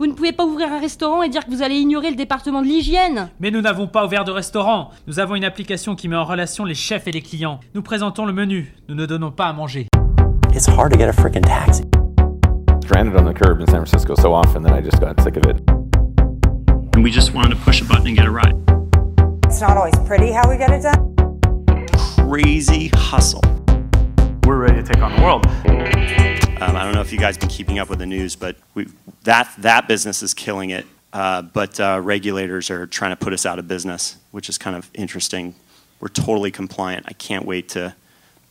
Vous ne pouvez pas ouvrir un restaurant et dire que vous allez ignorer le département de l'hygiène Mais nous n'avons pas ouvert de restaurant. Nous avons une application qui met en relation les chefs et les clients. Nous présentons le menu. Nous ne donnons pas à manger. It's hard to get a freaking taxi. Stranded on the curb in San Francisco so often that I just got sick of it. And we just wanted to push a button and get a ride. It's not always pretty how we get it done. Crazy hustle. We're ready to take on the world. Um, I don't know if you guys been keeping up with the news, but we, that that business is killing it. Uh, but uh, regulators are trying to put us out of business, which is kind of interesting. We're totally compliant. I can't wait to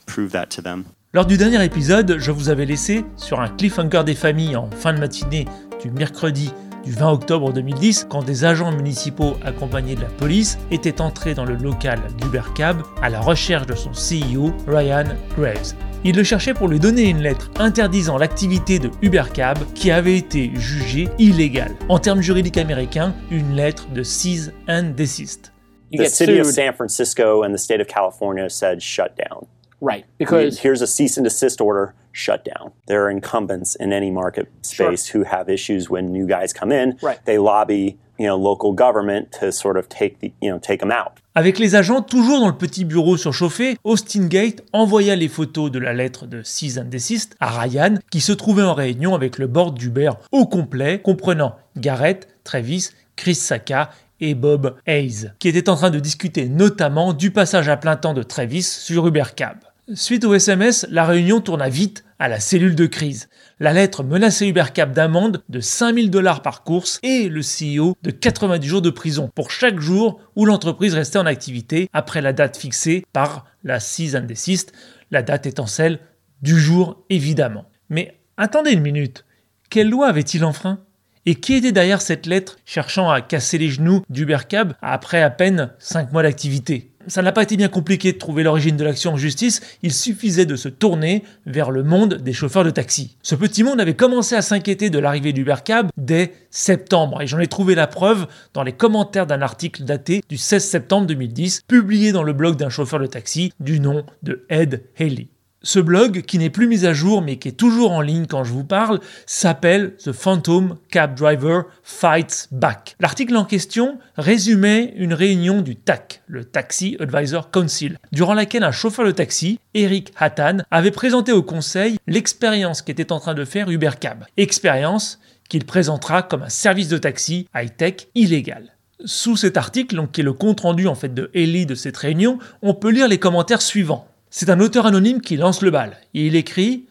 prove that to them. Lors du dernier épisode, je vous avais laissé sur un cliffhanger des familles en fin de matinée du mercredi du 20 octobre 2010, quand des agents municipaux accompagnés de la police étaient entrés dans le local d'Ubercab à la recherche de son CEO, Ryan Graves. Ils le cherchaient pour lui donner une lettre interdisant l'activité de Ubercab qui avait été jugée illégale. En termes juridiques américains, une lettre de cease and desist. The city of San Francisco and the state of California said shut down. Right, because Here's a cease and desist order, shut down. There are incumbents in any market space who have issues when new guys come in. Right. They lobby, you know, local government to sort of take the, you know, take them out. Avec les agents toujours dans le petit bureau surchauffé, Austin Gate envoya les photos de la lettre de cease and desist à Ryan, qui se trouvait en réunion avec le board d'Uber au complet, comprenant Garrett, Travis, Chris Saka et Bob Hayes, qui étaient en train de discuter notamment du passage à plein temps de Travis sur Ubercab. Suite au SMS, la réunion tourna vite à la cellule de crise. La lettre menaçait Ubercab d'amende de 5000 dollars par course et le CEO de 90 jours de prison pour chaque jour où l'entreprise restait en activité après la date fixée par la desist, la date étant celle du jour évidemment. Mais attendez une minute, quelle loi avait-il enfreint? Et qui était derrière cette lettre cherchant à casser les genoux d'Ubercab après à peine 5 mois d'activité? Ça n'a pas été bien compliqué de trouver l'origine de l'action en justice, il suffisait de se tourner vers le monde des chauffeurs de taxi. Ce petit monde avait commencé à s'inquiéter de l'arrivée d'Ubercab dès septembre, et j'en ai trouvé la preuve dans les commentaires d'un article daté du 16 septembre 2010, publié dans le blog d'un chauffeur de taxi du nom de Ed Haley. Ce blog, qui n'est plus mis à jour mais qui est toujours en ligne quand je vous parle, s'appelle The Phantom Cab Driver Fights Back. L'article en question résumait une réunion du TAC, le Taxi Advisor Council, durant laquelle un chauffeur de taxi, Eric Hattan, avait présenté au conseil l'expérience qu'était en train de faire Ubercab. Expérience qu'il présentera comme un service de taxi high-tech illégal. Sous cet article, donc, qui est le compte-rendu en fait de Ellie de cette réunion, on peut lire les commentaires suivants. C'est un auteur anonyme qui lance le bal. Et il écrit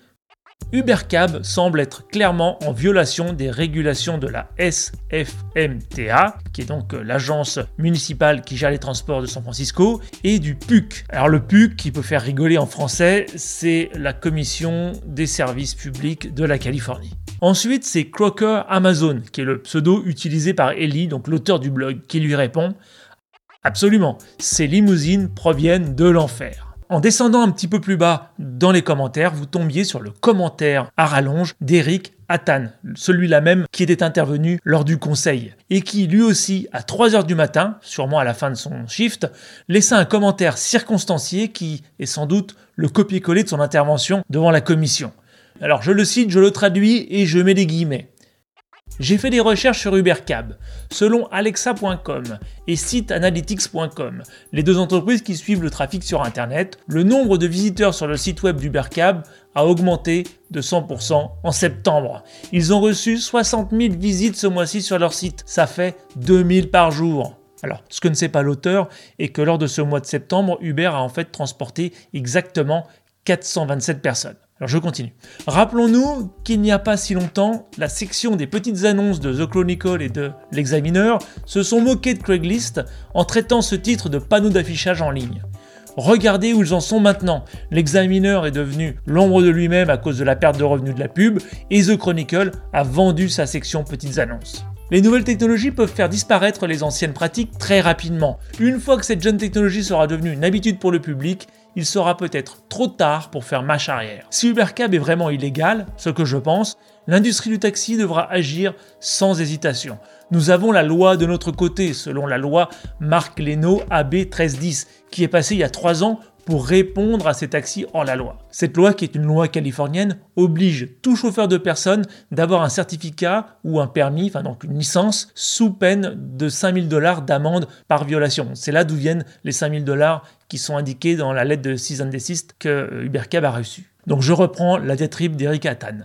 Ubercab semble être clairement en violation des régulations de la SFMTA, qui est donc euh, l'agence municipale qui gère les transports de San Francisco, et du PUC. Alors le PUC, qui peut faire rigoler en français, c'est la Commission des services publics de la Californie. Ensuite, c'est Crocker Amazon, qui est le pseudo utilisé par Ellie, donc l'auteur du blog, qui lui répond Absolument, ces limousines proviennent de l'enfer. En descendant un petit peu plus bas dans les commentaires, vous tombiez sur le commentaire à rallonge d'Eric Attan, celui-là même qui était intervenu lors du conseil, et qui lui aussi, à 3h du matin, sûrement à la fin de son shift, laissa un commentaire circonstancié qui est sans doute le copier-coller de son intervention devant la commission. Alors je le cite, je le traduis et je mets des guillemets. J'ai fait des recherches sur Ubercab. Selon Alexa.com et SiteAnalytics.com, les deux entreprises qui suivent le trafic sur Internet, le nombre de visiteurs sur le site web d'Ubercab a augmenté de 100% en septembre. Ils ont reçu 60 000 visites ce mois-ci sur leur site. Ça fait 2000 par jour. Alors, ce que ne sait pas l'auteur est que lors de ce mois de septembre, Uber a en fait transporté exactement 427 personnes. Alors je continue. Rappelons-nous qu'il n'y a pas si longtemps, la section des petites annonces de The Chronicle et de l'Examiner se sont moqués de Craigslist en traitant ce titre de panneau d'affichage en ligne. Regardez où ils en sont maintenant. L'Examiner est devenu l'ombre de lui-même à cause de la perte de revenus de la pub et The Chronicle a vendu sa section petites annonces. Les nouvelles technologies peuvent faire disparaître les anciennes pratiques très rapidement. Une fois que cette jeune technologie sera devenue une habitude pour le public, il sera peut-être trop tard pour faire marche arrière. Si Ubercab est vraiment illégal, ce que je pense, l'industrie du taxi devra agir sans hésitation. Nous avons la loi de notre côté, selon la loi Marc Leno AB 1310, qui est passée il y a 3 ans pour répondre à ces taxis hors la loi. Cette loi, qui est une loi californienne, oblige tout chauffeur de personnes d'avoir un certificat ou un permis, enfin donc une licence, sous peine de 5000 dollars d'amende par violation. C'est là d'où viennent les 5000 dollars qui sont indiqués dans la lettre de Cease and Desist que Ubercab a reçue. Donc je reprends la diatribe d'Eric Attan.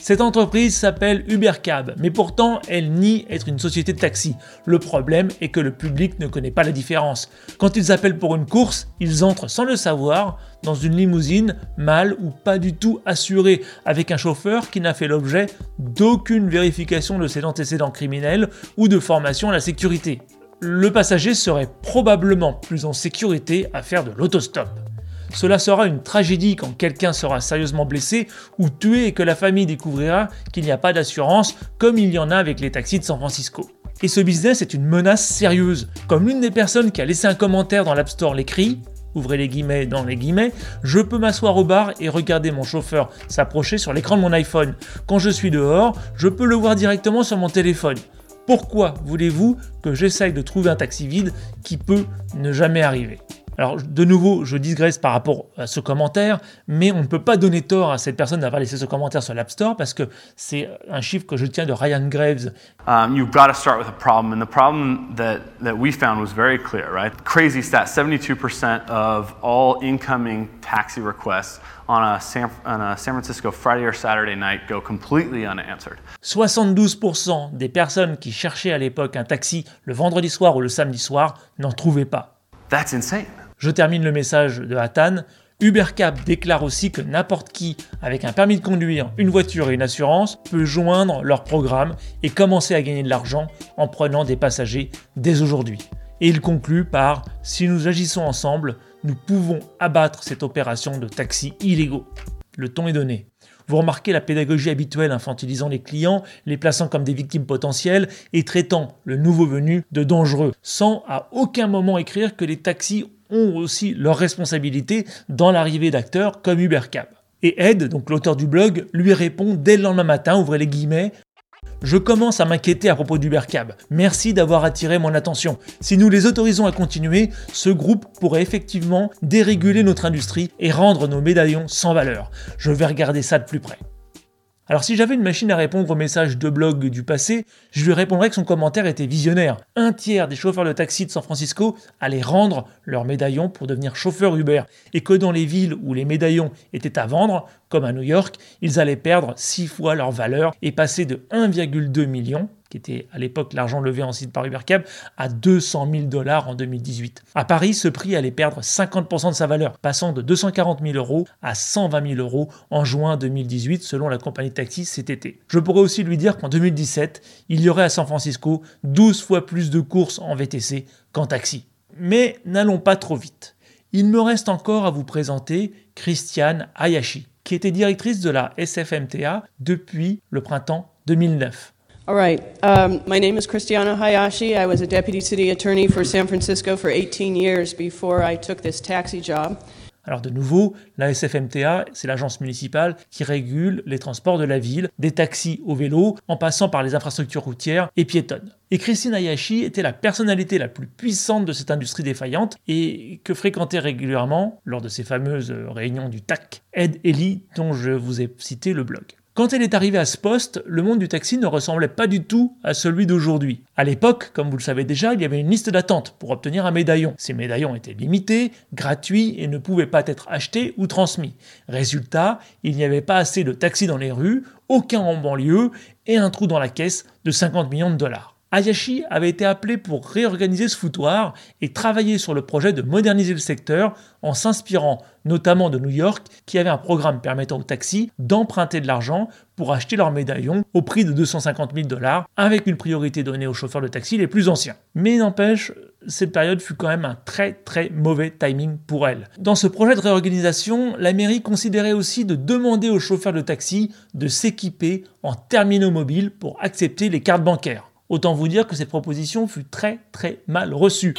Cette entreprise s'appelle Ubercab, mais pourtant elle nie être une société de taxi. Le problème est que le public ne connaît pas la différence. Quand ils appellent pour une course, ils entrent sans le savoir dans une limousine mal ou pas du tout assurée, avec un chauffeur qui n'a fait l'objet d'aucune vérification de ses antécédents criminels ou de formation à la sécurité. Le passager serait probablement plus en sécurité à faire de l'autostop. Cela sera une tragédie quand quelqu'un sera sérieusement blessé ou tué et que la famille découvrira qu'il n'y a pas d'assurance comme il y en a avec les taxis de San Francisco. Et ce business est une menace sérieuse. Comme l'une des personnes qui a laissé un commentaire dans l'App Store l'écrit, ouvrez les guillemets dans les guillemets, je peux m'asseoir au bar et regarder mon chauffeur s'approcher sur l'écran de mon iPhone. Quand je suis dehors, je peux le voir directement sur mon téléphone. Pourquoi voulez-vous que j'essaye de trouver un taxi vide qui peut ne jamais arriver? Alors de nouveau, je digresse par rapport à ce commentaire, mais on ne peut pas donner tort à cette personne d'avoir laissé ce commentaire sur l'App Store parce que c'est un chiffre que je tiens de Ryan Graves. Um, you've got to start with a problem, and the problem that, that we found was very clear, right? Crazy stat 72% of all incoming taxi requests on a, San, on a San Francisco Friday or Saturday night go completely unanswered. 72% des personnes qui cherchaient à l'époque un taxi le vendredi soir ou le samedi soir n'en trouvaient pas. That's insane. Je termine le message de Hattan. Ubercap déclare aussi que n'importe qui, avec un permis de conduire, une voiture et une assurance, peut joindre leur programme et commencer à gagner de l'argent en prenant des passagers dès aujourd'hui. Et il conclut par Si nous agissons ensemble, nous pouvons abattre cette opération de taxis illégaux. Le ton est donné. Vous remarquez la pédagogie habituelle infantilisant les clients, les plaçant comme des victimes potentielles et traitant le nouveau venu de dangereux, sans à aucun moment écrire que les taxis ont aussi leur responsabilité dans l'arrivée d'acteurs comme Ubercab. Et Ed, donc l'auteur du blog, lui répond dès le lendemain matin, ouvrez les guillemets, je commence à m'inquiéter à propos d'Ubercab. Merci d'avoir attiré mon attention. Si nous les autorisons à continuer, ce groupe pourrait effectivement déréguler notre industrie et rendre nos médaillons sans valeur. Je vais regarder ça de plus près. Alors si j'avais une machine à répondre aux messages de blog du passé, je lui répondrais que son commentaire était visionnaire. Un tiers des chauffeurs de taxi de San Francisco allaient rendre leur médaillon pour devenir chauffeur Uber, et que dans les villes où les médaillons étaient à vendre, comme à New York, ils allaient perdre 6 fois leur valeur et passer de 1,2 million qui était à l'époque l'argent levé en site par Ubercab, à 200 000 dollars en 2018. À Paris, ce prix allait perdre 50% de sa valeur, passant de 240 000 euros à 120 000 euros en juin 2018, selon la compagnie de taxi CTT. Je pourrais aussi lui dire qu'en 2017, il y aurait à San Francisco 12 fois plus de courses en VTC qu'en taxi. Mais n'allons pas trop vite. Il me reste encore à vous présenter Christiane Hayashi, qui était directrice de la SFMTA depuis le printemps 2009. All right. Um, my name is Christiana Hayashi. I was a deputy city attorney for San Francisco for 18 years before I took this taxi job. Alors de nouveau, la SFMTA, c'est l'agence municipale qui régule les transports de la ville, des taxis au vélo, en passant par les infrastructures routières et piétonnes. Et Christine Hayashi était la personnalité la plus puissante de cette industrie défaillante et que fréquentait régulièrement, lors de ces fameuses réunions du TAC, Ed Ellie, dont je vous ai cité le blog. Quand elle est arrivée à ce poste, le monde du taxi ne ressemblait pas du tout à celui d'aujourd'hui. À l'époque, comme vous le savez déjà, il y avait une liste d'attente pour obtenir un médaillon. Ces médaillons étaient limités, gratuits et ne pouvaient pas être achetés ou transmis. Résultat, il n'y avait pas assez de taxis dans les rues, aucun en banlieue et un trou dans la caisse de 50 millions de dollars. Ayashi avait été appelé pour réorganiser ce foutoir et travailler sur le projet de moderniser le secteur en s'inspirant notamment de New York qui avait un programme permettant aux taxis d'emprunter de l'argent pour acheter leurs médaillons au prix de 250 000 dollars avec une priorité donnée aux chauffeurs de taxi les plus anciens. Mais n'empêche, cette période fut quand même un très très mauvais timing pour elle. Dans ce projet de réorganisation, la mairie considérait aussi de demander aux chauffeurs de taxi de s'équiper en terminaux mobiles pour accepter les cartes bancaires. Autant vous dire que cette proposition fut très très mal reçue.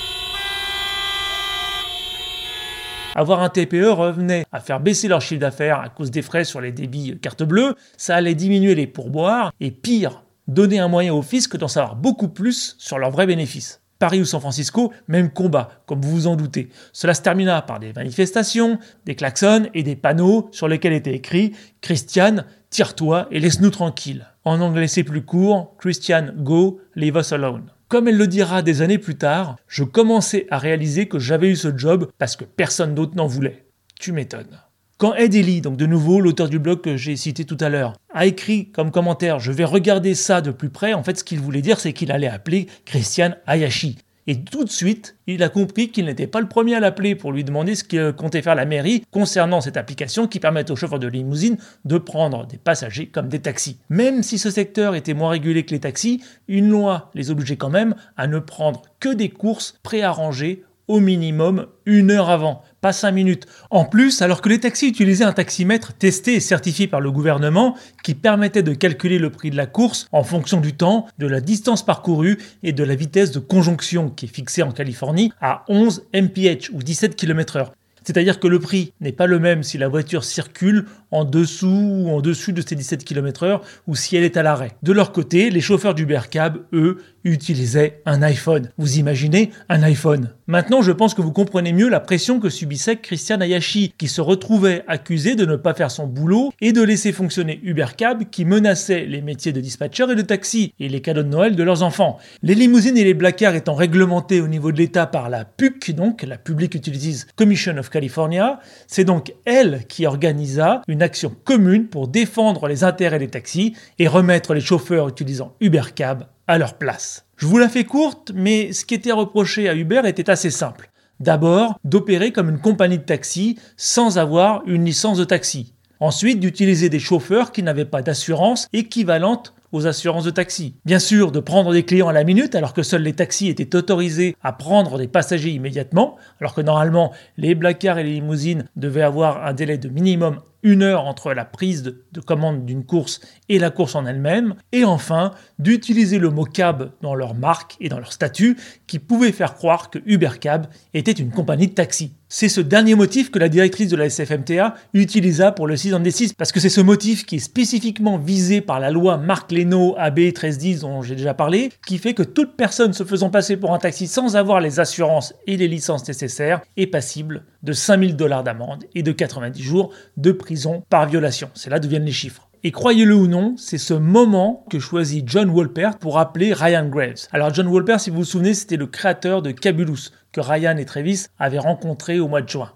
Avoir un TPE revenait à faire baisser leur chiffre d'affaires à cause des frais sur les débits carte bleue, ça allait diminuer les pourboires et pire, donner un moyen au fisc d'en savoir beaucoup plus sur leurs vrais bénéfices. Paris ou San Francisco, même combat, comme vous vous en doutez. Cela se termina par des manifestations, des klaxons et des panneaux sur lesquels était écrit Christian, tire-toi et laisse-nous tranquilles. En anglais c'est plus court, Christian, go, leave us alone. Comme elle le dira des années plus tard, je commençais à réaliser que j'avais eu ce job parce que personne d'autre n'en voulait. Tu m'étonnes. Quand Ed donc de nouveau l'auteur du blog que j'ai cité tout à l'heure, a écrit comme commentaire Je vais regarder ça de plus près, en fait ce qu'il voulait dire c'est qu'il allait appeler Christian Hayashi. Et tout de suite, il a compris qu'il n'était pas le premier à l'appeler pour lui demander ce que comptait faire la mairie concernant cette application qui permet aux chauffeurs de limousine de prendre des passagers comme des taxis. Même si ce secteur était moins régulé que les taxis, une loi les obligeait quand même à ne prendre que des courses préarrangées au minimum une heure avant, pas cinq minutes. En plus, alors que les taxis utilisaient un taximètre testé et certifié par le gouvernement qui permettait de calculer le prix de la course en fonction du temps, de la distance parcourue et de la vitesse de conjonction qui est fixée en Californie à 11 mph ou 17 km/h. C'est-à-dire que le prix n'est pas le même si la voiture circule en dessous ou en dessus de ces 17 km/h ou si elle est à l'arrêt. De leur côté, les chauffeurs d'Uber Cab, eux, utilisaient un iPhone. Vous imaginez un iPhone Maintenant, je pense que vous comprenez mieux la pression que subissait Christian Ayashi, qui se retrouvait accusé de ne pas faire son boulot et de laisser fonctionner Uber Cab, qui menaçait les métiers de dispatcher et de taxi et les cadeaux de Noël de leurs enfants. Les limousines et les blacards étant réglementés au niveau de l'État par la PUC, donc la Public Utilities Commission of California, c'est donc elle qui organisa une action commune pour défendre les intérêts des taxis et remettre les chauffeurs utilisant Uber Cab à leur place. Je vous la fais courte, mais ce qui était reproché à Uber était assez simple. D'abord, d'opérer comme une compagnie de taxi sans avoir une licence de taxi. Ensuite, d'utiliser des chauffeurs qui n'avaient pas d'assurance équivalente aux assurances de taxi. Bien sûr, de prendre des clients à la minute alors que seuls les taxis étaient autorisés à prendre des passagers immédiatement, alors que normalement les black cars et les limousines devaient avoir un délai de minimum une heure entre la prise de, commande d'une course et la course en elle-même, et enfin d'utiliser le mot cab dans leur marque et dans leur statut qui pouvait faire croire que Uber Cab était une compagnie de taxi. C'est ce dernier motif que la directrice de la SFMTA utilisa pour le 6 en D6, parce que c'est ce motif qui est spécifiquement visé par la loi Marc Leno AB 1310 dont j'ai déjà parlé, qui fait que toute personne se faisant passer pour un taxi sans avoir les assurances et les licences nécessaires est passible de 5000 dollars d'amende et de 90 jours de prison par violation. C'est là d'où viennent les chiffres. Et croyez-le ou non, c'est ce moment que choisit John Wolpert pour appeler Ryan Graves. Alors John Wolpert, si vous vous souvenez, c'était le créateur de Cabulus, que Ryan et Travis avaient rencontré au mois de juin.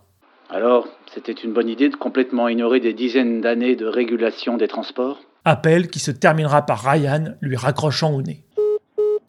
Alors, c'était une bonne idée de complètement ignorer des dizaines d'années de régulation des transports? Appel qui se terminera par Ryan lui raccrochant au nez.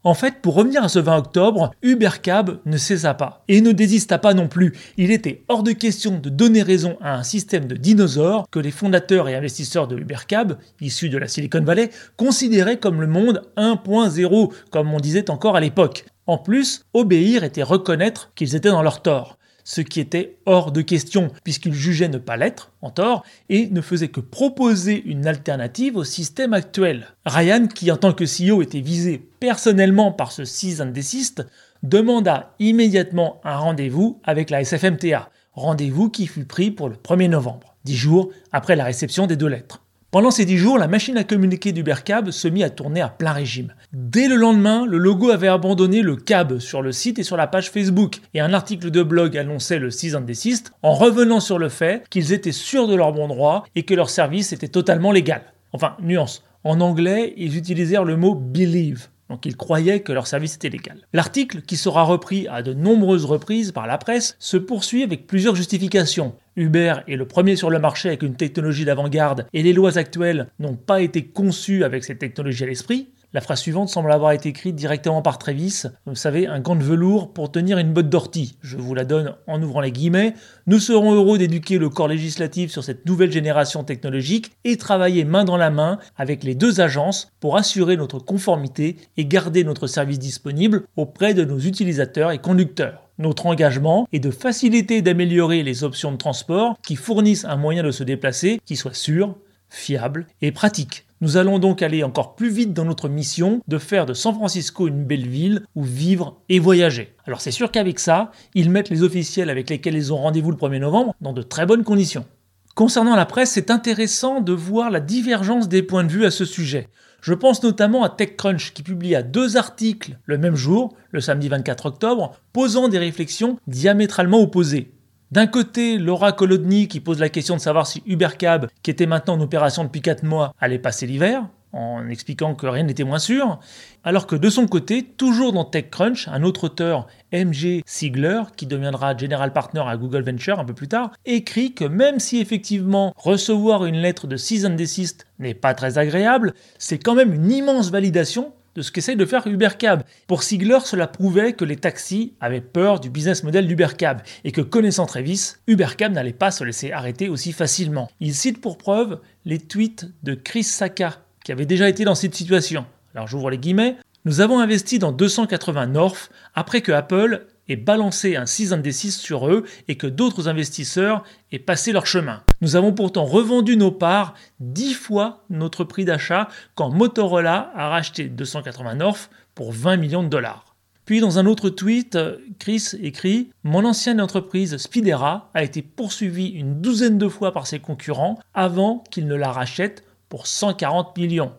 En fait, pour revenir à ce 20 octobre, Ubercab ne cessa pas et ne désista pas non plus. Il était hors de question de donner raison à un système de dinosaures que les fondateurs et investisseurs de Ubercab, issus de la Silicon Valley, considéraient comme le monde 1.0, comme on disait encore à l'époque. En plus, obéir était reconnaître qu'ils étaient dans leur tort ce qui était hors de question, puisqu'il jugeait ne pas l'être, en tort, et ne faisait que proposer une alternative au système actuel. Ryan, qui en tant que CEO était visé personnellement par ce six indéciste, demanda immédiatement un rendez-vous avec la SFMTA, rendez-vous qui fut pris pour le 1er novembre, dix jours après la réception des deux lettres. Pendant ces dix jours, la machine à communiquer d'Ubercab se mit à tourner à plein régime. Dès le lendemain, le logo avait abandonné le cab sur le site et sur la page Facebook, et un article de blog annonçait le 6 indéciste en revenant sur le fait qu'ils étaient sûrs de leur bon droit et que leur service était totalement légal. Enfin, nuance, en anglais, ils utilisèrent le mot believe. Donc ils croyaient que leur service était légal. L'article, qui sera repris à de nombreuses reprises par la presse, se poursuit avec plusieurs justifications. Uber est le premier sur le marché avec une technologie d'avant-garde et les lois actuelles n'ont pas été conçues avec cette technologie à l'esprit. La phrase suivante semble avoir été écrite directement par Travis. Vous savez, un gant de velours pour tenir une botte d'ortie. Je vous la donne en ouvrant les guillemets. Nous serons heureux d'éduquer le corps législatif sur cette nouvelle génération technologique et travailler main dans la main avec les deux agences pour assurer notre conformité et garder notre service disponible auprès de nos utilisateurs et conducteurs. Notre engagement est de faciliter et d'améliorer les options de transport qui fournissent un moyen de se déplacer qui soit sûr, fiable et pratique. Nous allons donc aller encore plus vite dans notre mission de faire de San Francisco une belle ville où vivre et voyager. Alors c'est sûr qu'avec ça, ils mettent les officiels avec lesquels ils ont rendez-vous le 1er novembre dans de très bonnes conditions. Concernant la presse, c'est intéressant de voir la divergence des points de vue à ce sujet. Je pense notamment à TechCrunch qui publia deux articles le même jour, le samedi 24 octobre, posant des réflexions diamétralement opposées. D'un côté, Laura Kolodny qui pose la question de savoir si UberCab, qui était maintenant en opération depuis 4 mois, allait passer l'hiver, en expliquant que rien n'était moins sûr, alors que de son côté, toujours dans TechCrunch, un autre auteur, MG Siegler, qui deviendra General Partner à Google Venture un peu plus tard, écrit que même si effectivement recevoir une lettre de cease and desist n'est pas très agréable, c'est quand même une immense validation de ce qu'essaye de faire UberCab. Pour Sigler, cela prouvait que les taxis avaient peur du business model d'UberCab et que connaissant Travis, UberCab n'allait pas se laisser arrêter aussi facilement. Il cite pour preuve les tweets de Chris Saka, qui avait déjà été dans cette situation. Alors j'ouvre les guillemets. Nous avons investi dans 280 North après que Apple ait balancé un 6 6 sur eux et que d'autres investisseurs aient passé leur chemin. Nous avons pourtant revendu nos parts 10 fois notre prix d'achat quand Motorola a racheté 280 North pour 20 millions de dollars. Puis dans un autre tweet, Chris écrit Mon ancienne entreprise Spidera a été poursuivie une douzaine de fois par ses concurrents avant qu'ils ne la rachètent pour 140 millions.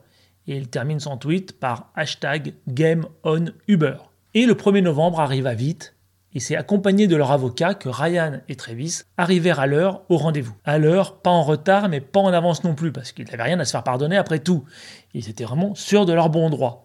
Et il termine son tweet par hashtag Game on Uber. Et le 1er novembre arriva vite, et c'est accompagné de leur avocat que Ryan et Travis arrivèrent à l'heure au rendez-vous. À l'heure, pas en retard, mais pas en avance non plus, parce qu'ils n'avaient rien à se faire pardonner après tout. Ils étaient vraiment sûrs de leur bon droit.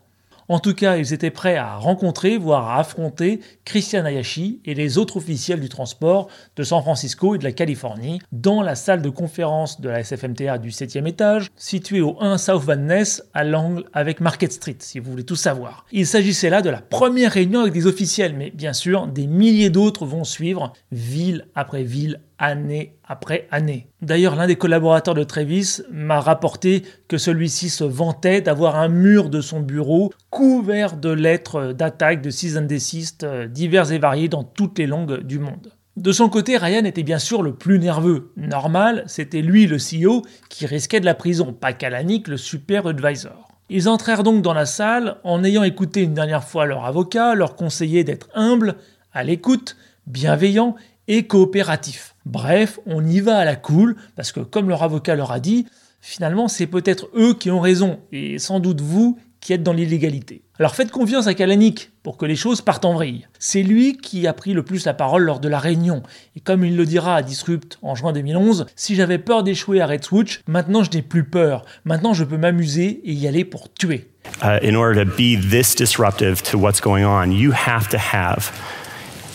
En tout cas, ils étaient prêts à rencontrer, voire à affronter Christian Ayashi et les autres officiels du transport de San Francisco et de la Californie dans la salle de conférence de la SFMTA du 7e étage, située au 1 South Van Ness à l'angle avec Market Street, si vous voulez tout savoir. Il s'agissait là de la première réunion avec des officiels, mais bien sûr, des milliers d'autres vont suivre, ville après ville année après année. D'ailleurs, l'un des collaborateurs de Travis m'a rapporté que celui-ci se vantait d'avoir un mur de son bureau couvert de lettres d'attaque de and desist euh, divers et variés dans toutes les langues du monde. De son côté, Ryan était bien sûr le plus nerveux. Normal, c'était lui le CEO qui risquait de la prison, pas Kalanick le super advisor. Ils entrèrent donc dans la salle en ayant écouté une dernière fois leur avocat, leur conseiller d'être humble, à l'écoute, bienveillant coopératif. Bref, on y va à la cool, parce que comme leur avocat leur a dit, finalement c'est peut-être eux qui ont raison, et sans doute vous qui êtes dans l'illégalité. Alors faites confiance à Kalanick pour que les choses partent en vrille. C'est lui qui a pris le plus la parole lors de la réunion. Et comme il le dira à Disrupt en juin 2011, si j'avais peur d'échouer à Red Switch, maintenant je n'ai plus peur. Maintenant je peux m'amuser et y aller pour tuer. Uh, in order to be this disruptive to what's going on, you have to have,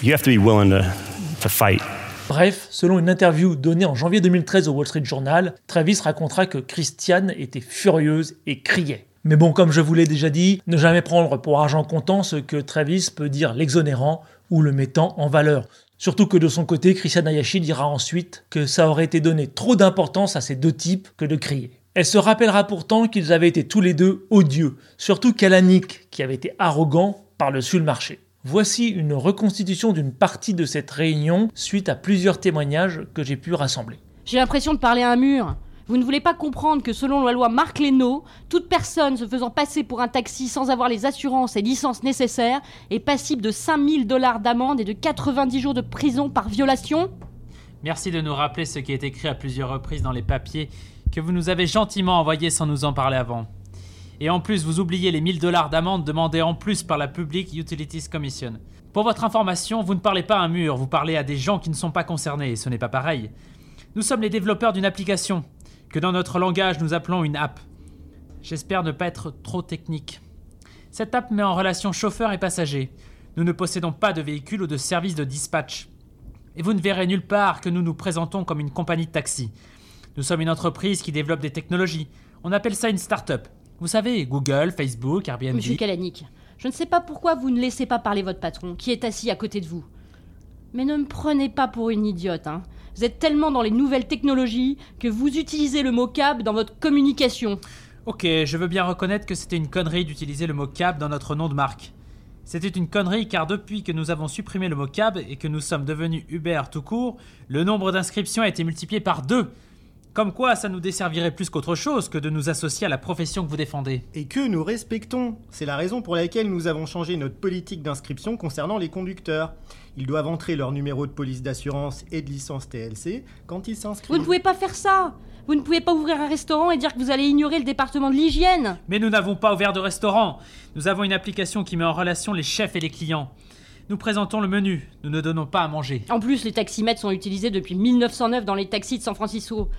you have to be willing to Bref, selon une interview donnée en janvier 2013 au Wall Street Journal, Travis racontera que Christiane était furieuse et criait. Mais bon, comme je vous l'ai déjà dit, ne jamais prendre pour argent comptant ce que Travis peut dire l'exonérant ou le mettant en valeur. Surtout que de son côté, Christian Ayashi dira ensuite que ça aurait été donné trop d'importance à ces deux types que de crier. Elle se rappellera pourtant qu'ils avaient été tous les deux odieux, surtout Kalanick, qui avait été arrogant par-dessus le marché. Voici une reconstitution d'une partie de cette réunion suite à plusieurs témoignages que j'ai pu rassembler. J'ai l'impression de parler à un mur. Vous ne voulez pas comprendre que selon la loi Marc Leno, toute personne se faisant passer pour un taxi sans avoir les assurances et licences nécessaires est passible de 5000 dollars d'amende et de 90 jours de prison par violation? Merci de nous rappeler ce qui est écrit à plusieurs reprises dans les papiers que vous nous avez gentiment envoyés sans nous en parler avant. Et en plus, vous oubliez les 1000 dollars d'amende demandés en plus par la Public Utilities Commission. Pour votre information, vous ne parlez pas à un mur, vous parlez à des gens qui ne sont pas concernés, et ce n'est pas pareil. Nous sommes les développeurs d'une application, que dans notre langage nous appelons une app. J'espère ne pas être trop technique. Cette app met en relation chauffeur et passager. Nous ne possédons pas de véhicule ou de service de dispatch. Et vous ne verrez nulle part que nous nous présentons comme une compagnie de taxi. Nous sommes une entreprise qui développe des technologies. On appelle ça une start-up. Vous savez, Google, Facebook, Airbnb. Monsieur Kalanick, je ne sais pas pourquoi vous ne laissez pas parler votre patron, qui est assis à côté de vous. Mais ne me prenez pas pour une idiote, hein. Vous êtes tellement dans les nouvelles technologies que vous utilisez le mot cab dans votre communication. Ok, je veux bien reconnaître que c'était une connerie d'utiliser le mot cab dans notre nom de marque. C'était une connerie car depuis que nous avons supprimé le mot cab et que nous sommes devenus Uber tout court, le nombre d'inscriptions a été multiplié par deux. Comme quoi, ça nous desservirait plus qu'autre chose que de nous associer à la profession que vous défendez. Et que nous respectons. C'est la raison pour laquelle nous avons changé notre politique d'inscription concernant les conducteurs. Ils doivent entrer leur numéro de police d'assurance et de licence TLC quand ils s'inscrivent. Vous ne pouvez pas faire ça Vous ne pouvez pas ouvrir un restaurant et dire que vous allez ignorer le département de l'hygiène Mais nous n'avons pas ouvert de restaurant. Nous avons une application qui met en relation les chefs et les clients. Nous présentons le menu, nous ne donnons pas à manger. En plus, les taximètres sont utilisés depuis 1909 dans les taxis de San Francisco.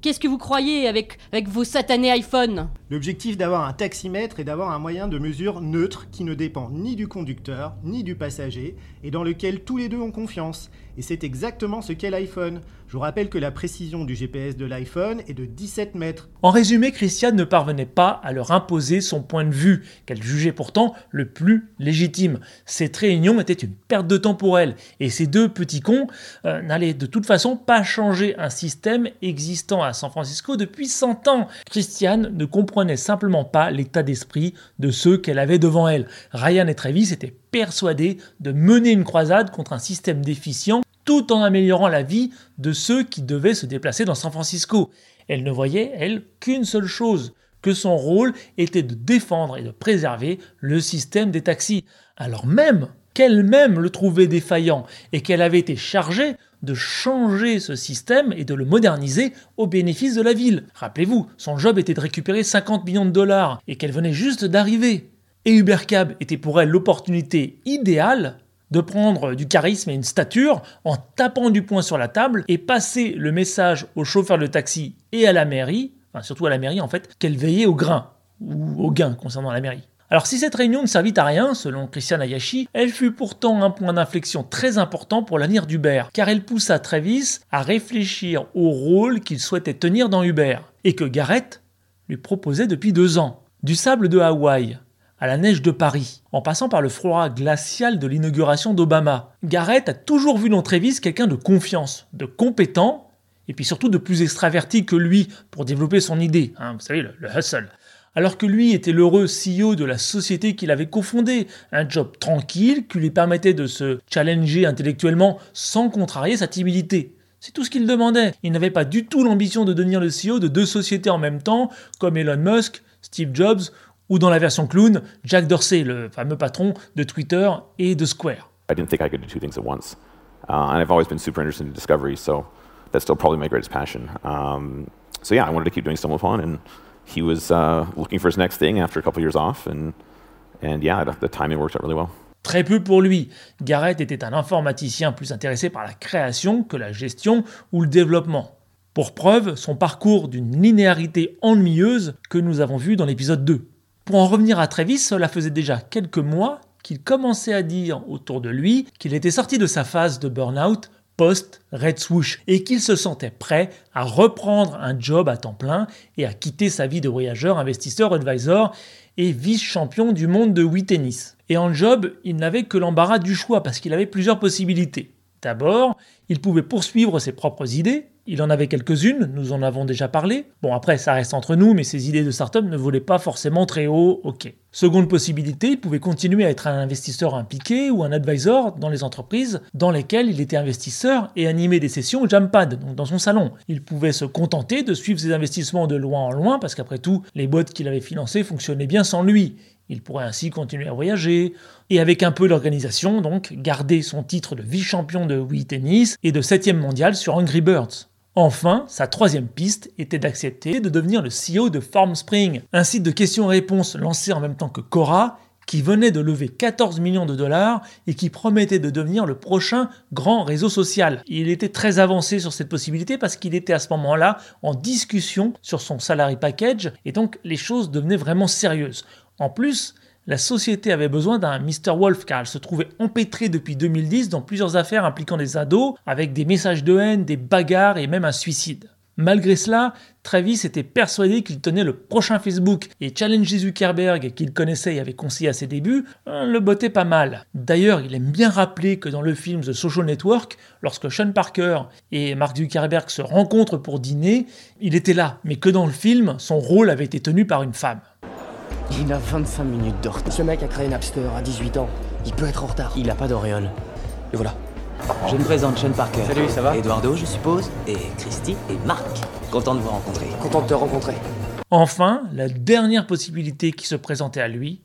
Qu'est-ce que vous croyez avec, vos satanés iPhones? L'objectif d'avoir un taximètre est d'avoir un moyen de mesure neutre qui ne dépend ni du conducteur ni du passager et dans lequel tous les deux ont confiance. Et c'est exactement ce qu'est l'iPhone. Je vous rappelle que la précision du GPS de l'iPhone est de 17 mètres. En résumé, Christiane ne parvenait pas à leur imposer son point de vue, qu'elle jugeait pourtant le plus légitime. Cette réunion était une perte de temps pour elle, et ces deux petits cons euh, n'allaient de toute façon pas changer un système existant à San Francisco depuis 100 ans. Christiane ne comprenait simplement pas l'état d'esprit de ceux qu'elle avait devant elle. Ryan et Travis étaient persuadés de mener une croisade contre un système déficient tout en améliorant la vie de ceux qui devaient se déplacer dans San Francisco. Elle ne voyait, elle, qu'une seule chose, que son rôle était de défendre et de préserver le système des taxis, alors même qu'elle-même le trouvait défaillant et qu'elle avait été chargée de changer ce système et de le moderniser au bénéfice de la ville. Rappelez-vous, son job était de récupérer 50 millions de dollars et qu'elle venait juste d'arriver. Et Ubercab était pour elle l'opportunité idéale de prendre du charisme et une stature en tapant du poing sur la table et passer le message au chauffeur de taxi et à la mairie, enfin surtout à la mairie en fait, qu'elle veillait au grain ou au gain concernant la mairie. Alors si cette réunion ne servit à rien, selon Christian Ayashi, elle fut pourtant un point d'inflexion très important pour l'avenir d'Uber, car elle poussa Travis à réfléchir au rôle qu'il souhaitait tenir dans Uber, et que Garrett lui proposait depuis deux ans. Du sable de Hawaï, à la neige de Paris, en passant par le froid glacial de l'inauguration d'Obama. Garrett a toujours vu dans Travis quelqu'un de confiance, de compétent, et puis surtout de plus extraverti que lui pour développer son idée, hein, vous savez, le, le hustle. Alors que lui était l'heureux CEO de la société qu'il avait cofondée, un job tranquille qui lui permettait de se challenger intellectuellement sans contrarier sa timidité. C'est tout ce qu'il demandait. Il n'avait pas du tout l'ambition de devenir le CEO de deux sociétés en même temps, comme Elon Musk, Steve Jobs ou dans la version clown, Jack Dorsey, le fameux patron de Twitter et de Square. I didn't think I could do two things at once. Uh, and I've always been super interested in discovery, so that's still probably my greatest passion. Um, so yeah, I wanted to keep doing Stumble Upon, and he was uh, looking for his next thing after a couple years off, and, and yeah, the, the timing worked out really well. Très peu pour lui. Garrett était un informaticien plus intéressé par la création que la gestion ou le développement. Pour preuve, son parcours d'une linéarité ennuyeuse que nous avons vu dans l'épisode 2. Pour en revenir à Travis, cela faisait déjà quelques mois qu'il commençait à dire autour de lui qu'il était sorti de sa phase de burn-out post-Red Swoosh et qu'il se sentait prêt à reprendre un job à temps plein et à quitter sa vie de voyageur, investisseur, advisor et vice-champion du monde de Wii tennis. Et en job, il n'avait que l'embarras du choix parce qu'il avait plusieurs possibilités. D'abord, il pouvait poursuivre ses propres idées, il en avait quelques-unes, nous en avons déjà parlé. Bon, après, ça reste entre nous, mais ses idées de start-up ne volaient pas forcément très haut, ok. Seconde possibilité, il pouvait continuer à être un investisseur impliqué ou un advisor dans les entreprises dans lesquelles il était investisseur et animer des sessions au Jampad, donc dans son salon. Il pouvait se contenter de suivre ses investissements de loin en loin, parce qu'après tout, les boîtes qu'il avait financées fonctionnaient bien sans lui. Il pourrait ainsi continuer à voyager, et avec un peu d'organisation, donc, garder son titre de vice-champion de Wii Tennis et de 7 mondial sur Angry Birds. Enfin, sa troisième piste était d'accepter de devenir le CEO de FarmSpring, un site de questions-réponses lancé en même temps que Cora, qui venait de lever 14 millions de dollars et qui promettait de devenir le prochain grand réseau social. Il était très avancé sur cette possibilité parce qu'il était à ce moment-là en discussion sur son salary package et donc les choses devenaient vraiment sérieuses. En plus, la société avait besoin d'un Mr. Wolf car elle se trouvait empêtrée depuis 2010 dans plusieurs affaires impliquant des ados, avec des messages de haine, des bagarres et même un suicide. Malgré cela, Travis était persuadé qu'il tenait le prochain Facebook et Challenge Zuckerberg, qu'il connaissait et avait conseillé à ses débuts, euh, le bottait pas mal. D'ailleurs, il aime bien rappeler que dans le film The Social Network, lorsque Sean Parker et Mark Zuckerberg se rencontrent pour dîner, il était là, mais que dans le film, son rôle avait été tenu par une femme. Il a 25 minutes de retard. Ce mec a créé Napster à 18 ans. Il peut être en retard. Il a pas d'auréole. Et voilà. Je me présente, Sean Parker. Salut, ça va? Eduardo, je suppose. Et Christy et Marc. Content de vous rencontrer. Content de te rencontrer. Enfin, la dernière possibilité qui se présentait à lui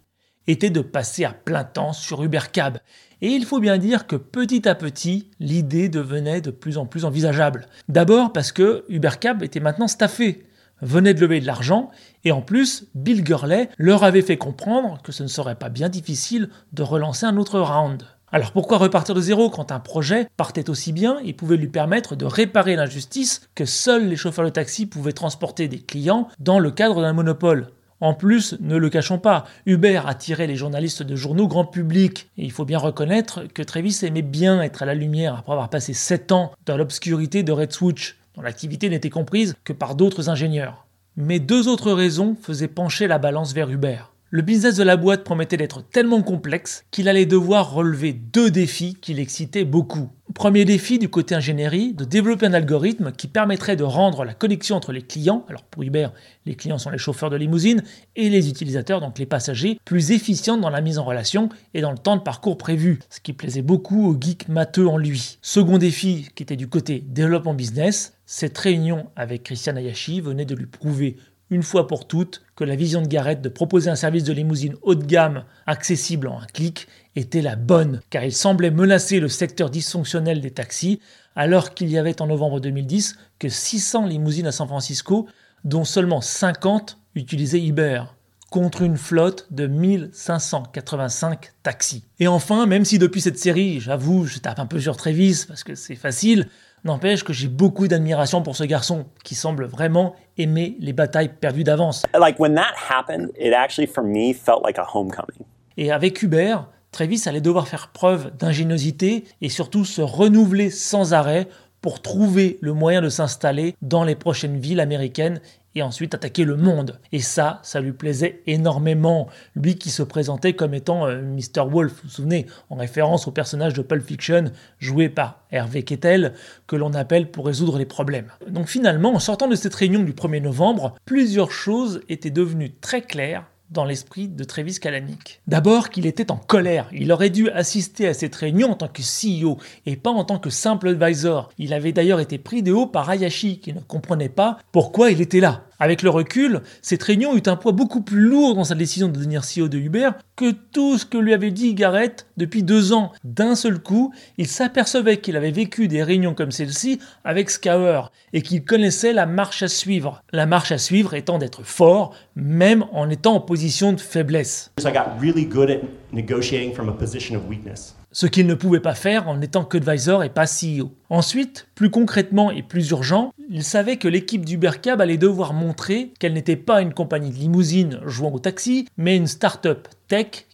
était de passer à plein temps sur Ubercab. Et il faut bien dire que petit à petit, l'idée devenait de plus en plus envisageable. D'abord parce que Ubercab était maintenant staffé, venait de lever de l'argent, et en plus, Bill Gurley leur avait fait comprendre que ce ne serait pas bien difficile de relancer un autre round. Alors pourquoi repartir de zéro quand un projet partait aussi bien et pouvait lui permettre de réparer l'injustice que seuls les chauffeurs de taxi pouvaient transporter des clients dans le cadre d'un monopole? En plus, ne le cachons pas, Uber attirait les journalistes de journaux grand public. Et il faut bien reconnaître que Travis aimait bien être à la lumière après avoir passé 7 ans dans l'obscurité de Red Switch, dont l'activité n'était comprise que par d'autres ingénieurs. Mais deux autres raisons faisaient pencher la balance vers Uber. Le business de la boîte promettait d'être tellement complexe qu'il allait devoir relever deux défis qui l'excitaient beaucoup. Premier défi du côté ingénierie, de développer un algorithme qui permettrait de rendre la connexion entre les clients, alors pour Uber, les clients sont les chauffeurs de limousine, et les utilisateurs, donc les passagers, plus efficiente dans la mise en relation et dans le temps de parcours prévu, ce qui plaisait beaucoup au geek matheux en lui. Second défi, qui était du côté développement business, cette réunion avec Christian Ayashi venait de lui prouver une fois pour toutes que la vision de Garrett de proposer un service de limousine haut de gamme accessible en un clic était la bonne, car il semblait menacer le secteur dysfonctionnel des taxis, alors qu'il y avait en novembre 2010 que 600 limousines à San Francisco, dont seulement 50 utilisaient Uber contre une flotte de 1585 taxis. Et enfin, même si depuis cette série, j'avoue, je tape un peu sur Travis parce que c'est facile, N'empêche que j'ai beaucoup d'admiration pour ce garçon qui semble vraiment aimer les batailles perdues d'avance. Like when that happened, it actually for me felt like a homecoming. Et avec Hubert, Travis allait devoir faire preuve d'ingéniosité et surtout se renouveler sans arrêt pour trouver le moyen de s'installer dans les prochaines villes américaines et ensuite attaquer le monde. Et ça, ça lui plaisait énormément. Lui qui se présentait comme étant euh, Mr. Wolf, vous vous souvenez, en référence au personnage de Pulp Fiction joué par Hervé Kettel, que l'on appelle pour résoudre les problèmes. Donc finalement, en sortant de cette réunion du 1er novembre, plusieurs choses étaient devenues très claires dans l'esprit de Travis Kalanick. D'abord qu'il était en colère. Il aurait dû assister à cette réunion en tant que CEO et pas en tant que simple advisor. Il avait d'ailleurs été pris de haut par Hayashi qui ne comprenait pas pourquoi il était là. Avec le recul, cette réunion eut un poids beaucoup plus lourd dans sa décision de devenir CEO de Uber que tout ce que lui avait dit Garrett depuis deux ans. D'un seul coup, il s'apercevait qu'il avait vécu des réunions comme celle-ci avec Scour et qu'il connaissait la marche à suivre. La marche à suivre étant d'être fort, même en étant en position de faiblesse. I got really good at negotiating from a position of weakness ce qu'il ne pouvait pas faire en étant qu'advisor et pas CEO. Ensuite, plus concrètement et plus urgent, il savait que l'équipe d'Ubercab allait devoir montrer qu'elle n'était pas une compagnie de limousine jouant au taxi, mais une start-up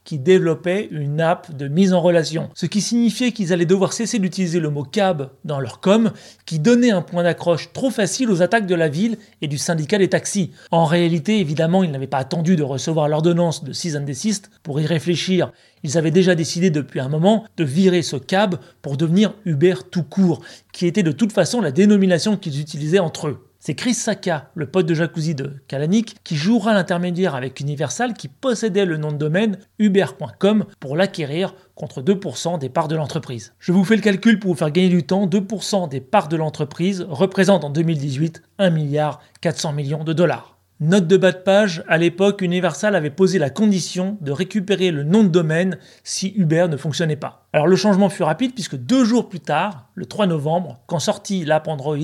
qui développait une app de mise en relation. Ce qui signifiait qu'ils allaient devoir cesser d'utiliser le mot cab dans leur com, qui donnait un point d'accroche trop facile aux attaques de la ville et du syndicat des taxis. En réalité, évidemment, ils n'avaient pas attendu de recevoir l'ordonnance de cease and pour y réfléchir. Ils avaient déjà décidé depuis un moment de virer ce cab pour devenir Uber tout court, qui était de toute façon la dénomination qu'ils utilisaient entre eux. C'est Chris Saka, le pote de jacuzzi de Kalanick, qui jouera l'intermédiaire avec Universal qui possédait le nom de domaine uber.com pour l'acquérir contre 2% des parts de l'entreprise. Je vous fais le calcul pour vous faire gagner du temps. 2% des parts de l'entreprise représentent en 2018 1 milliard 400 millions de dollars. Note de bas de page, à l'époque, Universal avait posé la condition de récupérer le nom de domaine si Uber ne fonctionnait pas. Alors le changement fut rapide puisque deux jours plus tard, le 3 novembre, quand sortit l'app Android,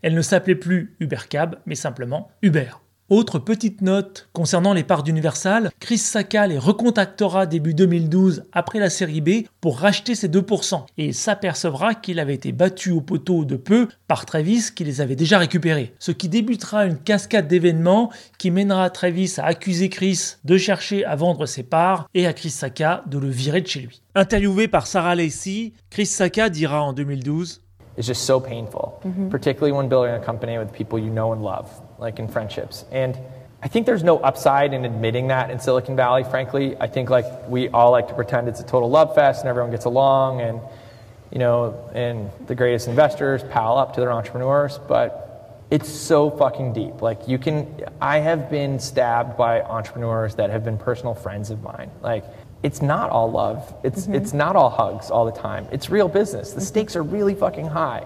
elle ne s'appelait plus UberCab, mais simplement Uber. Autre petite note concernant les parts d'Universal, Chris Saka les recontactera début 2012 après la série B pour racheter ses 2%. Et il s'apercevra qu'il avait été battu au poteau de peu par Travis qui les avait déjà récupérés. Ce qui débutera une cascade d'événements qui mènera Travis à accuser Chris de chercher à vendre ses parts et à Chris Saka de le virer de chez lui. Interviewé par Sarah Lacey, Chris Saka dira en 2012 It's just so painful, particularly when building a company with people you know and love. Like in friendships. And I think there's no upside in admitting that in Silicon Valley, frankly. I think like we all like to pretend it's a total love fest and everyone gets along and, you know, and the greatest investors pal up to their entrepreneurs. But it's so fucking deep. Like you can, I have been stabbed by entrepreneurs that have been personal friends of mine. Like it's not all love. It's it's not all hugs all the time. It's real business. The stakes are really fucking high.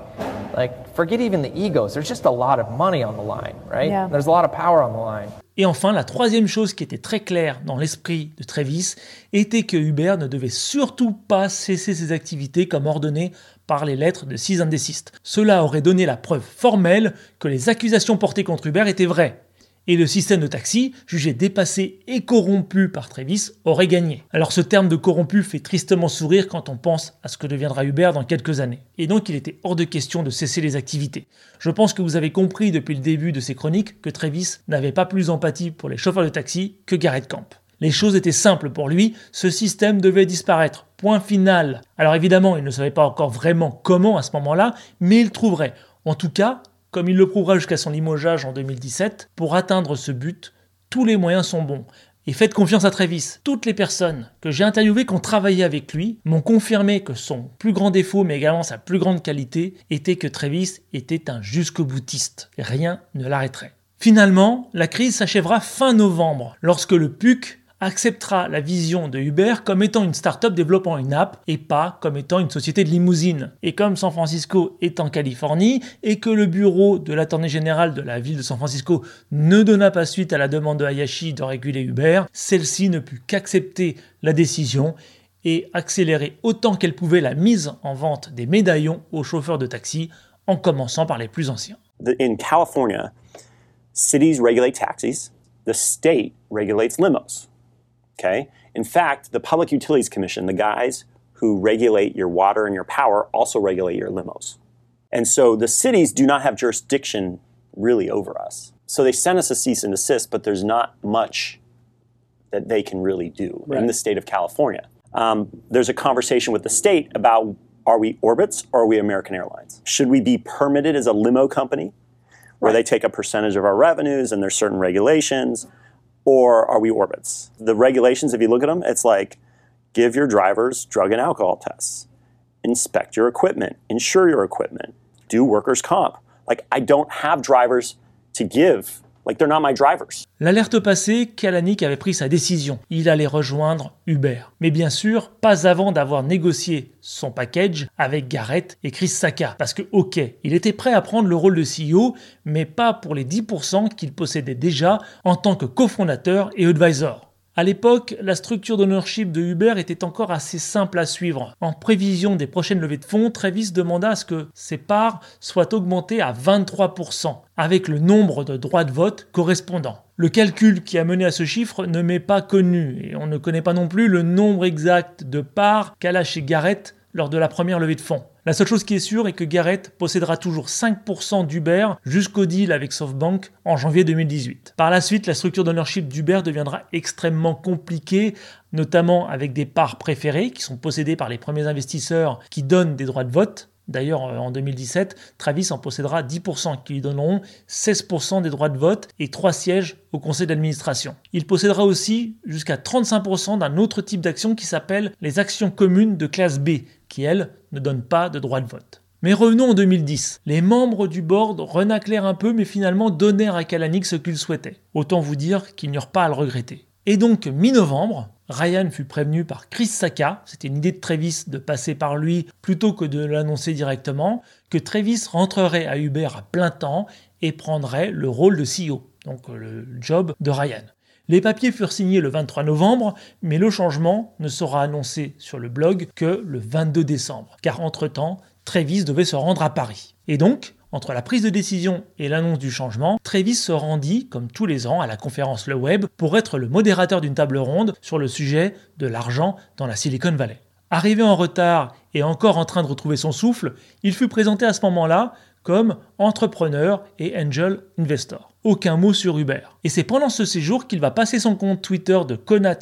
Like forget even the egos. There's just a lot of money on the line, right? Yeah. There's a lot of power on the line. Et enfin, la troisième chose qui était très claire dans l'esprit de Travis était que Uber ne devait surtout pas cesser ses activités comme ordonné par les lettres de and Desist. Cela aurait donné la preuve formelle que les accusations portées contre Uber étaient vraies. Et le système de taxi, jugé dépassé et corrompu par Travis, aurait gagné. Alors ce terme de corrompu fait tristement sourire quand on pense à ce que deviendra Uber dans quelques années. Et donc il était hors de question de cesser les activités. Je pense que vous avez compris depuis le début de ces chroniques que Travis n'avait pas plus d'empathie pour les chauffeurs de taxi que Garrett Camp. Les choses étaient simples pour lui, ce système devait disparaître. Point final. Alors évidemment, il ne savait pas encore vraiment comment à ce moment-là, mais il trouverait. En tout cas, comme il le prouvera jusqu'à son limogeage en 2017, pour atteindre ce but, tous les moyens sont bons. Et faites confiance à Travis. Toutes les personnes que j'ai interviewées qui ont travaillé avec lui m'ont confirmé que son plus grand défaut, mais également sa plus grande qualité, était que Travis était un jusqu'au boutiste. Rien ne l'arrêterait. Finalement, la crise s'achèvera fin novembre, lorsque le PUC acceptera la vision de Uber comme étant une start-up développant une app et pas comme étant une société de limousine. Et comme San Francisco est en Californie et que le bureau de l'attorney général de la ville de San Francisco ne donna pas suite à la demande de Hayashi de réguler Uber, celle-ci ne put qu'accepter la décision et accélérer autant qu'elle pouvait la mise en vente des médaillons aux chauffeurs de taxi, en commençant par les plus anciens. In California, cities regulate taxis, the state regulates limos. Okay? In fact, the Public Utilities Commission, the guys who regulate your water and your power, also regulate your limos. And so the cities do not have jurisdiction really over us. So they sent us a cease and desist, but there's not much that they can really do in the state of California. Um, there's a conversation with the state about are we Orbitz or are we American Airlines? Should we be permitted as a limo company where they take a percentage of our revenues and there's certain regulations? Or are we orbits? The regulations, if you look at them, it's like give your drivers drug and alcohol tests, inspect your equipment, insure your equipment, do workers' comp. Like, I don't have drivers to give. Like, they're not my drivers. L'alerte passée, Kalanick avait pris sa décision. Il allait rejoindre Uber. Mais bien sûr, pas avant d'avoir négocié son package avec Garrett et Chris Saka. Parce que, ok, il était prêt à prendre le rôle de CEO, mais pas pour les 10% qu'il possédait déjà en tant que cofondateur et advisor. À l'époque, la structure d'ownership de Uber était encore assez simple à suivre. En prévision des prochaines levées de fonds, Travis demanda à ce que ses parts soient augmentées à 23%, avec le nombre de droits de vote correspondant. Le calcul qui a mené à ce chiffre ne m'est pas connu, et on ne connaît pas non plus le nombre exact de parts qu'a lâché Garrett lors de la première levée de fonds. La seule chose qui est sûre est que Garrett possédera toujours 5% d'Uber jusqu'au deal avec SoftBank en janvier 2018. Par la suite, la structure d'ownership d'Uber deviendra extrêmement compliquée, notamment avec des parts préférées qui sont possédées par les premiers investisseurs qui donnent des droits de vote. D'ailleurs, euh, en 2017, Travis en possédera 10% qui lui donneront 16% des droits de vote et 3 sièges au conseil d'administration. Il possédera aussi jusqu'à 35% d'un autre type d'action qui s'appelle les actions communes de classe B, qui elles ne donnent pas de droit de vote. Mais revenons en 2010. Les membres du board renaclèrent un peu mais finalement donnèrent à Kalanick ce qu'il souhaitait. Autant vous dire qu'il n'y aura pas à le regretter. Et donc, mi-novembre, Ryan fut prévenu par Chris Saka, c'était une idée de Travis de passer par lui plutôt que de l'annoncer directement, que Travis rentrerait à Uber à plein temps et prendrait le rôle de CEO, donc le job de Ryan. Les papiers furent signés le 23 novembre, mais le changement ne sera annoncé sur le blog que le 22 décembre, car entre-temps, Travis devait se rendre à Paris. Et donc, entre la prise de décision et l'annonce du changement, Travis se rendit, comme tous les ans, à la conférence Le Web pour être le modérateur d'une table ronde sur le sujet de l'argent dans la Silicon Valley. Arrivé en retard et encore en train de retrouver son souffle, il fut présenté à ce moment-là comme entrepreneur et angel investor. Aucun mot sur Uber. Et c'est pendant ce séjour qu'il va passer son compte Twitter de Kona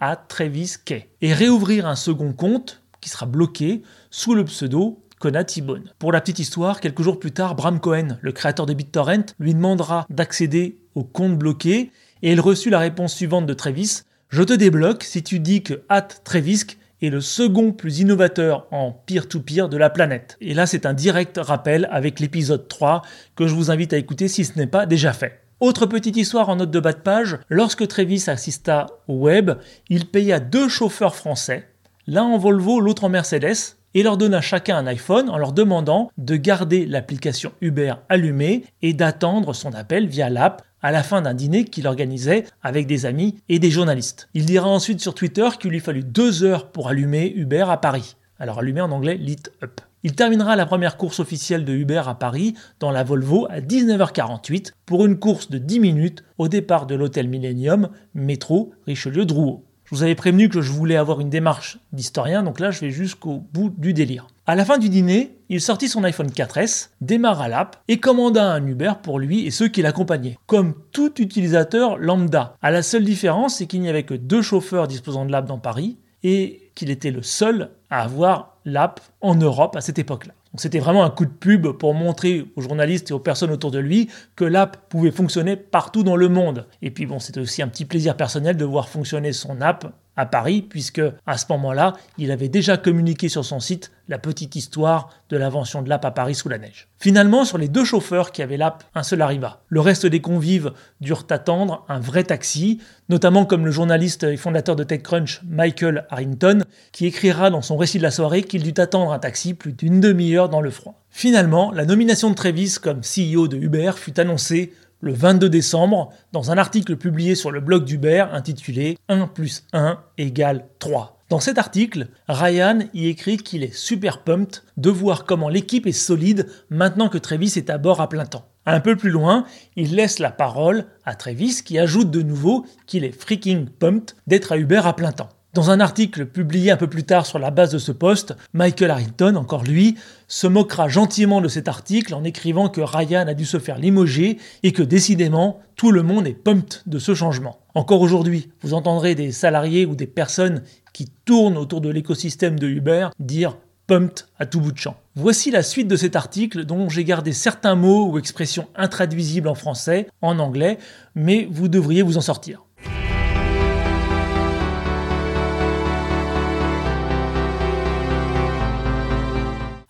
à Travis Kay et réouvrir un second compte qui sera bloqué sous le pseudo Kona T-Bone. Pour la petite histoire, quelques jours plus tard, Bram Cohen, le créateur de BitTorrent, lui demandera d'accéder au compte bloqué et il reçut la réponse suivante de Travis Je te débloque si tu dis que at Travisk est le second plus innovateur en peer-to-peer de la planète. Et là, c'est un direct rappel avec l'épisode 3 que je vous invite à écouter si ce n'est pas déjà fait. Autre petite histoire en note de bas de page, lorsque Travis assista au web, il paya deux chauffeurs français, l'un en Volvo, l'autre en Mercedes, et leur donna chacun un iPhone en leur demandant de garder l'application Uber allumée et d'attendre son appel via l'app à la fin d'un dîner qu'il organisait avec des amis et des journalistes. Il dira ensuite sur Twitter qu'il lui fallut deux heures pour allumer Uber à Paris. Alors allumer en anglais lit up. Il terminera la première course officielle de Uber à Paris dans la Volvo à 19h48 pour une course de 10 minutes au départ de l'hôtel Millennium, métro Richelieu-Drouot. Je vous avais prévenu que je voulais avoir une démarche d'historien, donc là je vais jusqu'au bout du délire. À la fin du dîner, il sortit son iPhone 4S, démarra l'app et commanda un Uber pour lui et ceux qui l'accompagnaient, comme tout utilisateur lambda. À la seule différence, c'est qu'il n'y avait que deux chauffeurs disposant de l'app dans Paris et qu'il était le seul à avoir l'app en Europe à cette époque-là. C'était vraiment un coup de pub pour montrer aux journalistes et aux personnes autour de lui que l'app pouvait fonctionner partout dans le monde. Et puis bon, c'était aussi un petit plaisir personnel de voir fonctionner son app à Paris, puisque à ce moment-là, il avait déjà communiqué sur son site la petite histoire de l'invention de l'app à Paris sous la neige. Finalement, sur les deux chauffeurs qui avaient l'app, un seul arriva. Le reste des convives durent attendre un vrai taxi, notamment comme le journaliste et fondateur de TechCrunch Michael Harrington, qui écrira dans son récit de la soirée qu'il dut attendre un taxi plus d'une demi-heure dans le froid. Finalement, la nomination de Travis comme CEO de Uber fut annoncée le 22 décembre dans un article publié sur le blog d'Uber intitulé 1 plus 1 égale 3. Dans cet article, Ryan y écrit qu'il est super pumped de voir comment l'équipe est solide maintenant que Travis est à bord à plein temps. Un peu plus loin, il laisse la parole à Travis qui ajoute de nouveau qu'il est freaking pumped d'être à Uber à plein temps. Dans un article publié un peu plus tard sur la base de ce poste, Michael Harrington, encore lui, se moquera gentiment de cet article en écrivant que Ryan a dû se faire limoger et que décidément tout le monde est pumped de ce changement. Encore aujourd'hui, vous entendrez des salariés ou des personnes qui tournent autour de l'écosystème de Uber dire pumped à tout bout de champ. Voici la suite de cet article dont j'ai gardé certains mots ou expressions intraduisibles en français, en anglais, mais vous devriez vous en sortir.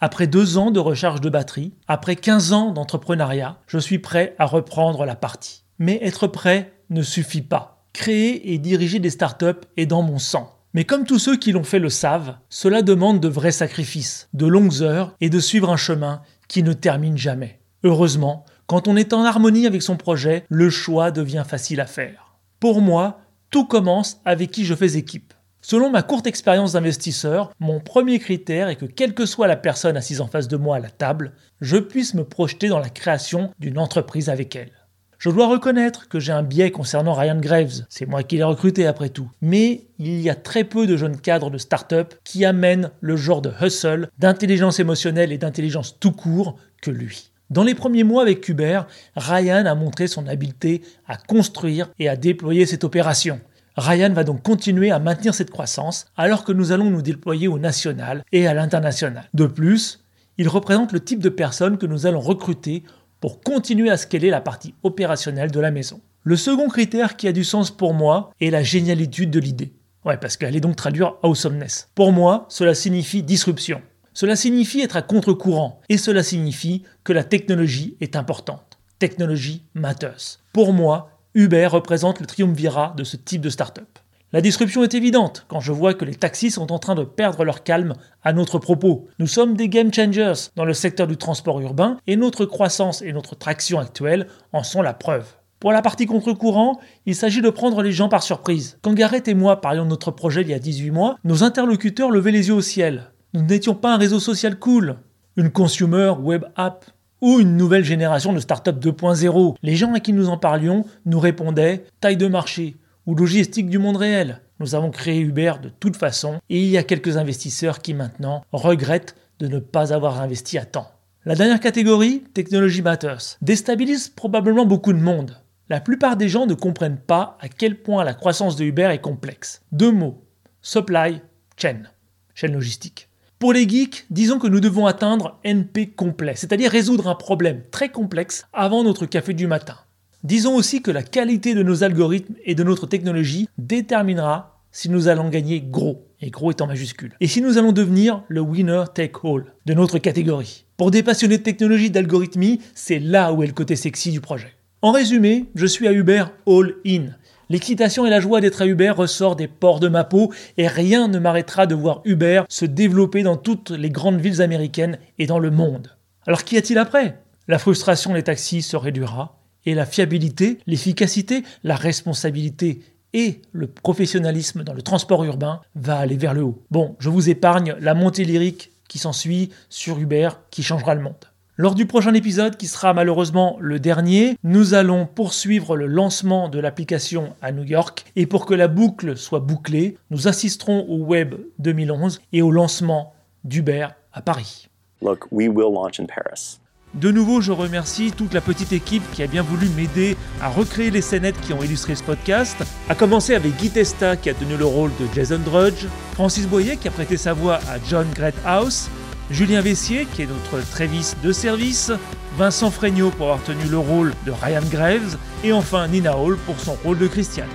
Après deux ans de recharge de batterie, après 15 ans d'entrepreneuriat, je suis prêt à reprendre la partie. Mais être prêt ne suffit pas. Créer et diriger des startups est dans mon sang. Mais comme tous ceux qui l'ont fait le savent, cela demande de vrais sacrifices, de longues heures et de suivre un chemin qui ne termine jamais. Heureusement, quand on est en harmonie avec son projet, le choix devient facile à faire. Pour moi, tout commence avec qui je fais équipe. Selon ma courte expérience d'investisseur, mon premier critère est que quelle que soit la personne assise en face de moi à la table, je puisse me projeter dans la création d'une entreprise avec elle. Je dois reconnaître que j'ai un biais concernant Ryan Graves, c'est moi qui l'ai recruté après tout. Mais il y a très peu de jeunes cadres de start-up qui amènent le genre de hustle, d'intelligence émotionnelle et d'intelligence tout court que lui. Dans les premiers mois avec Uber, Ryan a montré son habileté à construire et à déployer cette opération. Ryan va donc continuer à maintenir cette croissance alors que nous allons nous déployer au national et à l'international. De plus, il représente le type de personne que nous allons recruter pour continuer à scaler la partie opérationnelle de la maison. Le second critère qui a du sens pour moi est la génialitude de l'idée. Ouais, parce qu'elle est donc traduire awesomeness. Pour moi, cela signifie disruption. Cela signifie être à contre-courant. Et cela signifie que la technologie est importante. Technologie matters. Pour moi, Uber représente le triumvirat de ce type de start-up. La disruption est évidente quand je vois que les taxis sont en train de perdre leur calme à notre propos. Nous sommes des game changers dans le secteur du transport urbain et notre croissance et notre traction actuelle en sont la preuve. Pour la partie contre-courant, il s'agit de prendre les gens par surprise. Quand Gareth et moi parlions de notre projet il y a 18 mois, nos interlocuteurs levaient les yeux au ciel. Nous n'étions pas un réseau social cool, une consumer web app ou une nouvelle génération de start-up 2.0. Les gens à qui nous en parlions nous répondaient taille de marché ou logistique du monde réel. Nous avons créé Uber de toute façon et il y a quelques investisseurs qui maintenant regrettent de ne pas avoir investi à temps. La dernière catégorie, Technology Matters, déstabilise probablement beaucoup de monde. La plupart des gens ne comprennent pas à quel point la croissance de Uber est complexe. Deux mots, supply chain, chaîne logistique. Pour les geeks, disons que nous devons atteindre NP complet, c'est-à-dire résoudre un problème très complexe avant notre café du matin. Disons aussi que la qualité de nos algorithmes et de notre technologie déterminera si nous allons gagner gros, et gros est en majuscule, et si nous allons devenir le winner take all de notre catégorie. Pour des passionnés de technologie d'algorithmie, c'est là où est le côté sexy du projet. En résumé, je suis à Uber all in. L'excitation et la joie d'être à Uber ressort des pores de ma peau et rien ne m'arrêtera de voir Uber se développer dans toutes les grandes villes américaines et dans le monde. Alors qu'y a-t-il après? La frustration des taxis se réduira et la fiabilité, l'efficacité, la responsabilité et le professionnalisme dans le transport urbain va aller vers le haut. Bon, je vous épargne la montée lyrique qui s'ensuit sur Uber qui changera le monde. Lors du prochain épisode, qui sera malheureusement le dernier, nous allons poursuivre le lancement de l'application à New York et pour que la boucle soit bouclée, nous assisterons au Web 2011 et au lancement d'Uber à Paris. Look, we will launch in Paris. De nouveau, je remercie toute la petite équipe qui a bien voulu m'aider à recréer les scénettes qui ont illustré ce podcast, à commencer avec Guy Testa qui a tenu le rôle de Jason Drudge, Francis Boyer qui a prêté sa voix à John Greathouse, Julien Vessier, qui est notre Trévis de service, Vincent Fregnaud pour avoir tenu le rôle de Ryan Graves, et enfin Nina Hall pour son rôle de Christiane.